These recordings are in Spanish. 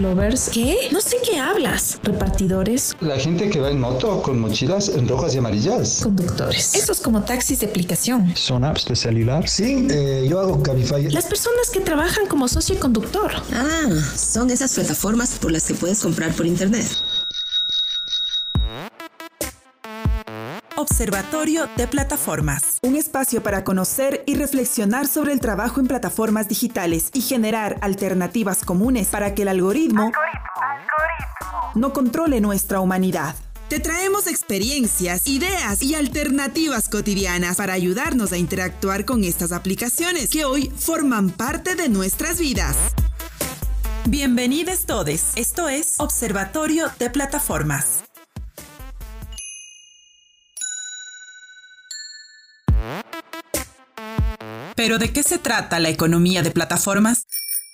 Lovers. ¿Qué? No sé qué hablas. Repartidores. La gente que va en moto con mochilas en rojas y amarillas. Conductores. Esos como taxis de aplicación. ¿Son apps de celular? Sí, eh, yo hago Cabify. Las personas que trabajan como socio y conductor. Ah, son esas plataformas por las que puedes comprar por internet. Observatorio de Plataformas. Un espacio para conocer y reflexionar sobre el trabajo en plataformas digitales y generar alternativas comunes para que el algoritmo, no controle nuestra humanidad. Te traemos experiencias, ideas y alternativas cotidianas para ayudarnos a interactuar con estas aplicaciones que hoy forman parte de nuestras vidas. Bienvenidos todos. Esto es Observatorio de Plataformas. ¿Pero de qué se trata la economía de plataformas?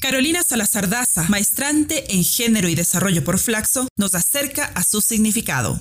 Carolina Salazar Daza, maestrante en género y desarrollo por Flaxo, nos acerca a su significado.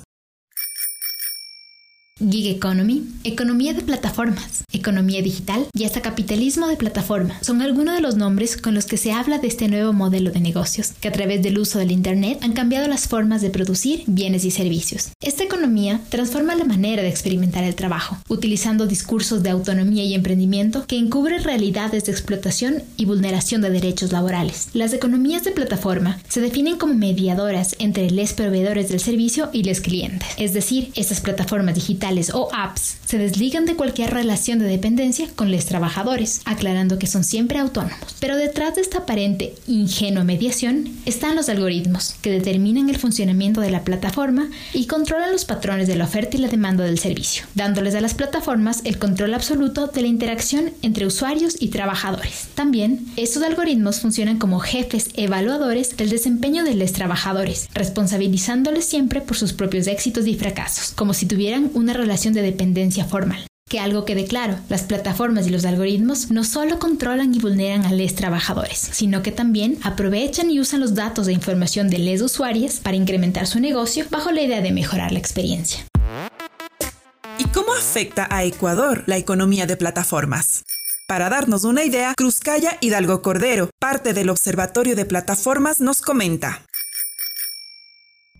Gig Economy, economía de plataformas, economía digital y hasta capitalismo de plataforma son algunos de los nombres con los que se habla de este nuevo modelo de negocios, que a través del uso del Internet han cambiado las formas de producir bienes y servicios. Esta economía transforma la manera de experimentar el trabajo, utilizando discursos de autonomía y emprendimiento que encubren realidades de explotación y vulneración de derechos laborales. Las economías de plataforma se definen como mediadoras entre les proveedores del servicio y les clientes, es decir, estas plataformas digitales o apps se desligan de cualquier relación de dependencia con los trabajadores, aclarando que son siempre autónomos. Pero detrás de esta aparente ingenua mediación están los algoritmos que determinan el funcionamiento de la plataforma y controlan los patrones de la oferta y la demanda del servicio, dándoles a las plataformas el control absoluto de la interacción entre usuarios y trabajadores. También, estos algoritmos funcionan como jefes evaluadores del desempeño de los trabajadores, responsabilizándoles siempre por sus propios éxitos y fracasos, como si tuvieran una relación de dependencia formal. Que algo quede claro, las plataformas y los algoritmos no solo controlan y vulneran a los trabajadores, sino que también aprovechan y usan los datos de información de les usuarios para incrementar su negocio bajo la idea de mejorar la experiencia. ¿Y cómo afecta a Ecuador la economía de plataformas? Para darnos una idea, Cruzcaya Hidalgo Cordero, parte del Observatorio de Plataformas, nos comenta.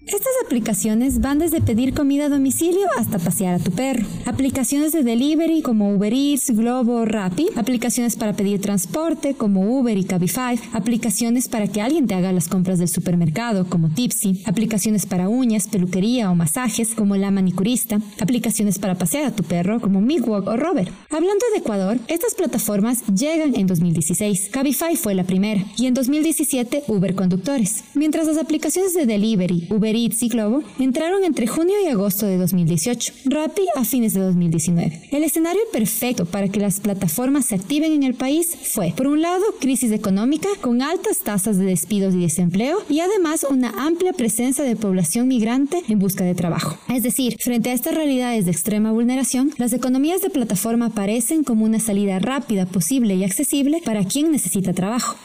Estas aplicaciones van desde pedir comida a domicilio hasta pasear a tu perro. Aplicaciones de delivery como Uber Eats, Globo, Rappi. Aplicaciones para pedir transporte como Uber y Cabify. Aplicaciones para que alguien te haga las compras del supermercado como Tipsy. Aplicaciones para uñas, peluquería o masajes como La Manicurista. Aplicaciones para pasear a tu perro como Migwalk o Rover. Hablando de Ecuador, estas plataformas llegan en 2016. Cabify fue la primera y en 2017 Uber Conductores. Mientras las aplicaciones de delivery, Uber Y Globo entraron entre junio y agosto de 2018, Rappi a fines de 2019. El escenario perfecto para que las plataformas se activen en el país fue, por un lado, crisis económica con altas tasas de despidos y desempleo y además una amplia presencia de población migrante en busca de trabajo. Es decir, frente a estas realidades de extrema vulneración, las economías de plataforma parecen como una salida rápida, posible y accesible para quien necesita trabajo.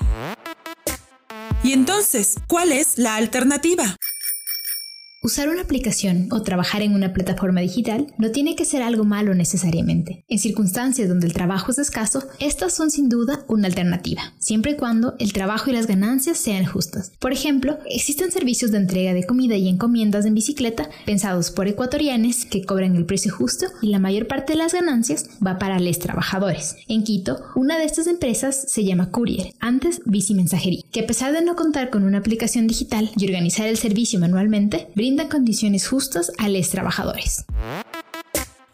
Y entonces, ¿cuál es la alternativa? Usar una aplicación o trabajar en una plataforma digital no tiene que ser algo malo necesariamente. En circunstancias donde el trabajo es escaso, estas son sin duda una alternativa, siempre y cuando el trabajo y las ganancias sean justas. Por ejemplo, existen servicios de entrega de comida y encomiendas en bicicleta pensados por ecuatorianos que cobran el precio justo y la mayor parte de las ganancias va para los trabajadores. En Quito, una de estas empresas se llama Courier, antes Bici Mensajería, que a pesar de no contar con una aplicación digital y organizar el servicio manualmente, brinda condiciones justas a los trabajadores.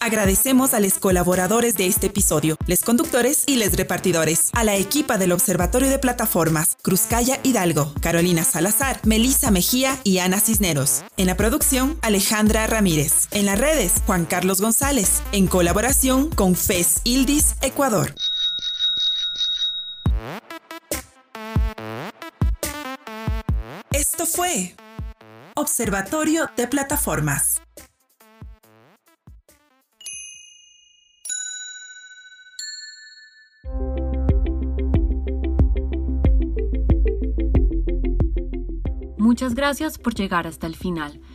Agradecemos a los colaboradores de este episodio, les conductores y les repartidores, a la equipa del Observatorio de Plataformas, Cruzcaya Hidalgo, Carolina Salazar, Melisa Mejía y Ana Cisneros. En la producción, Alejandra Ramírez. En las redes, Juan Carlos González. En colaboración con FES Ildis, Ecuador. Esto fue Observatorio de Plataformas. Muchas gracias por llegar hasta el final.